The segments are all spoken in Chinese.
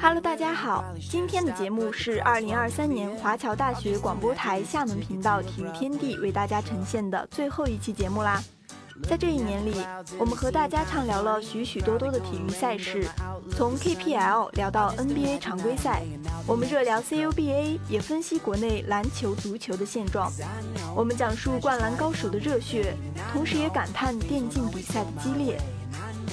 Hello，大家好，今天的节目是二零二三年华侨大学广播台厦门频道体育天地为大家呈现的最后一期节目啦。在这一年里，我们和大家畅聊了许许多多的体育赛事，从 KPL 聊到 NBA 常规赛，我们热聊 CUBA，也分析国内篮球、足球的现状。我们讲述灌篮高手的热血，同时也感叹电竞比赛的激烈。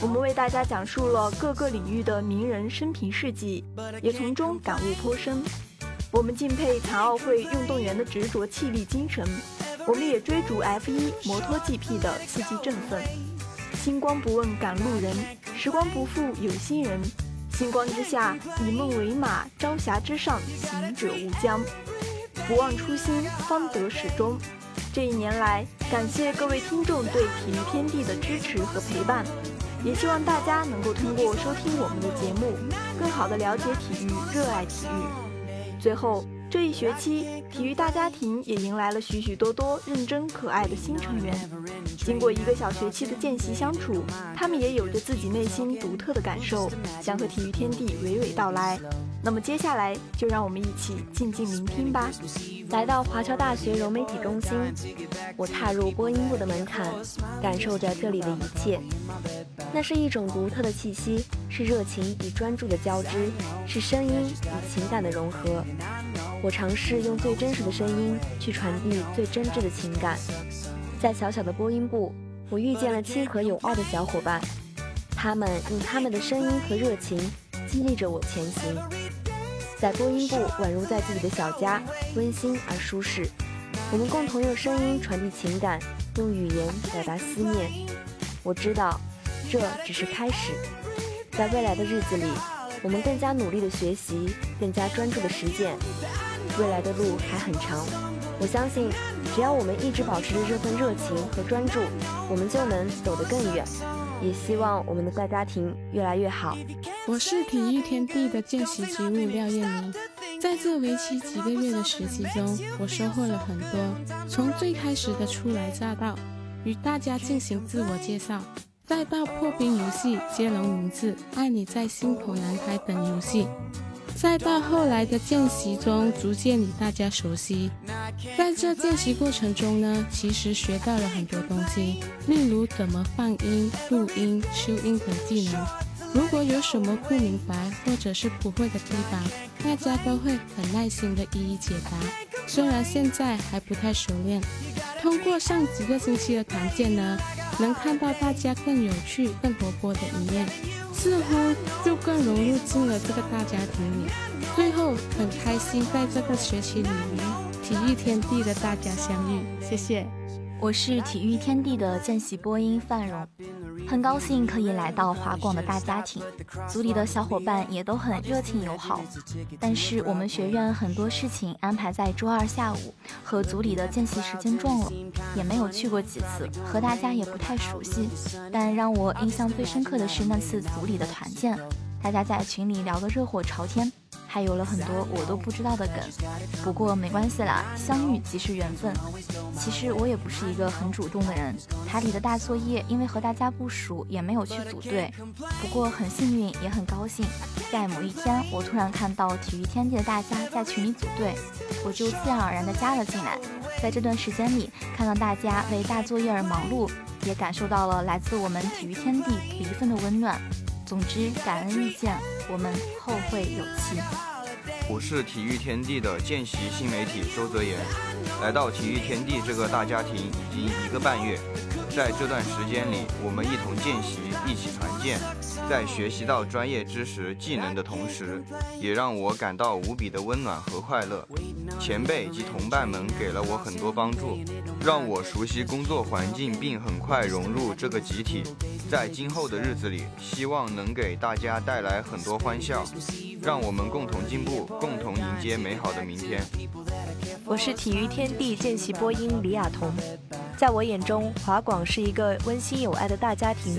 我们为大家讲述了各个领域的名人生平事迹，也从中感悟颇深。我们敬佩残奥会运动员的执着气力精神。我们也追逐 F1 摩托 GP 的刺激振奋。星光不问赶路人，时光不负有心人。星光之下，以梦为马，朝霞之上，行者无疆。不忘初心，方得始终。这一年来，感谢各位听众对体育天地的支持和陪伴，也希望大家能够通过收听我们的节目，更好地了解体育，热爱体育。最后。这一学期，体育大家庭也迎来了许许多多认真可爱的新成员。经过一个小学期的见习相处，他们也有着自己内心独特的感受，想和体育天地娓娓道来。那么接下来，就让我们一起静静聆听吧。来到华侨大学融媒体中心，我踏入播音部的门槛，感受着这里的一切。那是一种独特的气息，是热情与专注的交织，是声音与情感的融合。我尝试用最真实的声音去传递最真挚的情感。在小小的播音部，我遇见了亲和有爱的小伙伴，他们用他们的声音和热情激励着我前行。在播音部，宛如在自己的小家，温馨而舒适。我们共同用声音传递情感，用语言表达思念。我知道，这只是开始，在未来的日子里，我们更加努力的学习，更加专注的实践。未来的路还很长，我相信，只要我们一直保持着这份热情和专注，我们就能走得更远。也希望我们的大家庭越来越好。我是体育天地的见习职务廖艳妮，在这为期几个月的实习中，我收获了很多。从最开始的初来乍到，与大家进行自我介绍，再到破冰游戏、接龙名字、爱你在心口难开等游戏。再到后来的见习中，逐渐与大家熟悉。在这见习过程中呢，其实学到了很多东西，例如怎么放音、录音、修音等技能。如果有什么不明白或者是不会的地方，大家都会很耐心的一一解答。虽然现在还不太熟练，通过上几个星期的团建呢，能看到大家更有趣、更活泼的一面。似乎就更融入进了这个大家庭里。最后很开心在这个学期里与体育天地的大家相遇，谢谢。我是体育天地的见习播音范荣，很高兴可以来到华广的大家庭，组里的小伙伴也都很热情友好。但是我们学院很多事情安排在周二下午，和组里的见习时间撞了，也没有去过几次，和大家也不太熟悉。但让我印象最深刻的是那次组里的团建，大家在群里聊得热火朝天。还有了很多我都不知道的梗，不过没关系啦，相遇即是缘分。其实我也不是一个很主动的人，台里的大作业因为和大家不熟，也没有去组队。不过很幸运，也很高兴，在某一天我突然看到体育天地的大家在群里组队，我就自然而然的加了进来。在这段时间里，看到大家为大作业而忙碌，也感受到了来自我们体育天地一份的温暖。总之，感恩遇见，我们后会有期。我是体育天地的见习新媒体周泽言，来到体育天地这个大家庭已经一个半月，在这段时间里，我们一同见习，一起团建，在学习到专业知识、技能的同时，也让我感到无比的温暖和快乐。前辈及同伴们给了我很多帮助，让我熟悉工作环境，并很快融入这个集体。在今后的日子里，希望能给大家带来很多欢笑，让我们共同进步，共同迎接美好的明天。我是体育天地见习播音李雅彤，在我眼中，华广是一个温馨有爱的大家庭，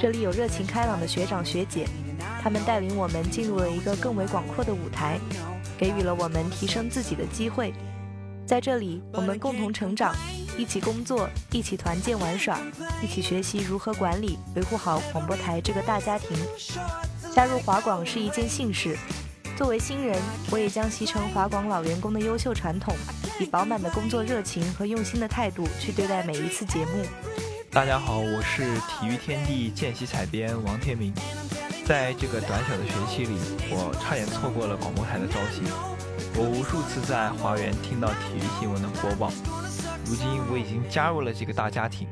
这里有热情开朗的学长学姐，他们带领我们进入了一个更为广阔的舞台，给予了我们提升自己的机会，在这里，我们共同成长。一起工作，一起团建玩耍，一起学习如何管理、维护好广播台这个大家庭。加入华广是一件幸事。作为新人，我也将继承华广老员工的优秀传统，以饱满的工作热情和用心的态度去对待每一次节目。大家好，我是体育天地见习采编王天明。在这个短小的学期里，我差点错过了广播台的招新。我无数次在华园听到体育新闻的播报，如今我已经加入了这个大家庭。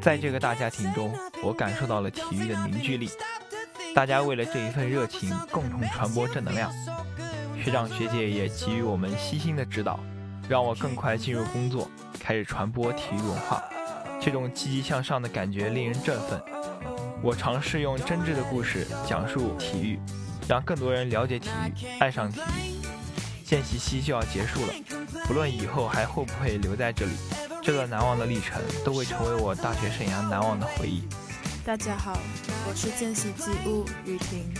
在这个大家庭中，我感受到了体育的凝聚力。大家为了这一份热情，共同传播正能量。学长学姐也给予我们悉心的指导，让我更快进入工作，开始传播体育文化。这种积极向上的感觉令人振奋。我尝试用真挚的故事讲述体育，让更多人了解体育，爱上体育。见习期就要结束了，不论以后还会不会留在这里，这段难忘的历程都会成为我大学生涯难忘的回忆。大家好，我是见习机务雨婷，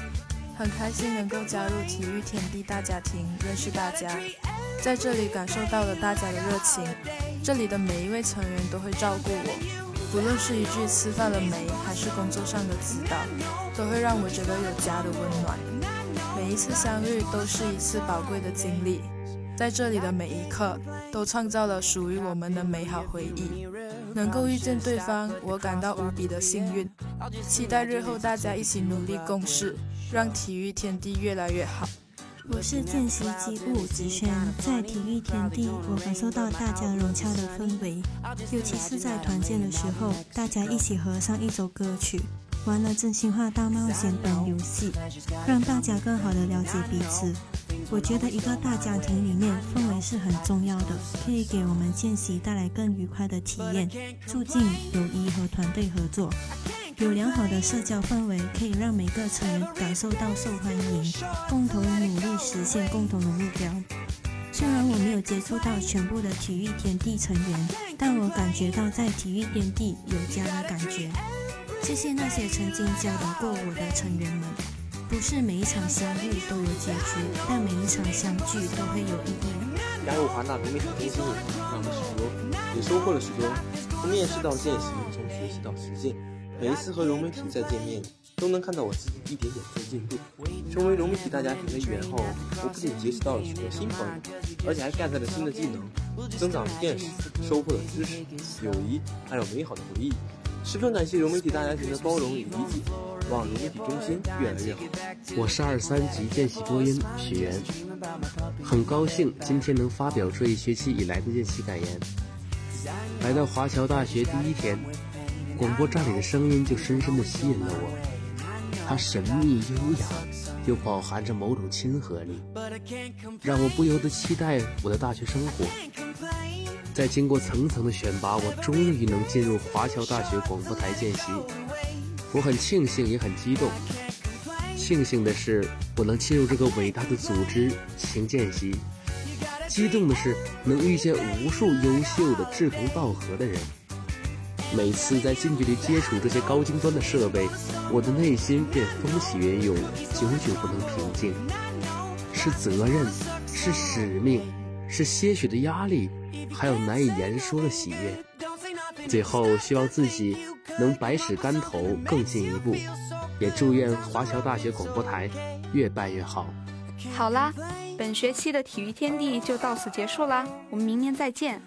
很开心能够加入体育天地大家庭，认识大家，在这里感受到了大家的热情，这里的每一位成员都会照顾我，不论是一句吃饭了没，还是工作上的指导，都会让我觉得有家的温暖。每一次相遇都是一次宝贵的经历，在这里的每一刻都创造了属于我们的美好回忆。能够遇见对方，我感到无比的幸运。期待日后大家一起努力共事，让体育天地越来越好。我是见习机务子轩，在体育天地，我感受到大家融洽的氛围，尤其是在团建的时候，大家一起合唱一首歌曲，玩了真心话大冒险等游戏，让大家更好的了解彼此。我觉得一个大家庭里面氛围是很重要的，可以给我们见习带来更愉快的体验，促进友谊和团队合作。有良好的社交氛围，可以让每个成员感受到受欢迎，共同努力实现共同的目标。虽然我没有接触到全部的体育天地成员，但我感觉到在体育天地有家的感觉。谢谢那些曾经教导过我的成员们。不是每一场相遇都有结局，但每一场相聚都会有意义。加入华纳融媒体中心让我们许多，也收获了许多。从面试到见习，从学习到实践，每一次和融媒体再见面，都能看到我自己一点点在进步。成为融媒体大家庭的一员后，我不仅结识到了许多新朋友，而且还 get 了新的技能，增长了见识，收获了知识、友谊，还有美好的回忆。十分感谢融媒体大家庭的包容与理解，望融媒体中心越来越好。我是二三级见习播音许源，很高兴今天能发表这一学期以来的见习感言。来到华侨大学第一天，广播站里的声音就深深地吸引了我，它神秘优雅，又饱含着某种亲和力，让我不由得期待我的大学生活。在经过层层的选拔，我终于能进入华侨大学广播台见习。我很庆幸，也很激动。庆幸的是，我能进入这个伟大的组织行见习；激动的是，能遇见无数优秀的志同道合的人。每次在近距离接触这些高精端的设备，我的内心便风起云涌，久久不能平静。是责任，是使命，是些许的压力。还有难以言说的喜悦。最后，希望自己能百尺竿头更进一步，也祝愿华侨大学广播台越办越好。好啦，本学期的体育天地就到此结束啦，我们明年再见。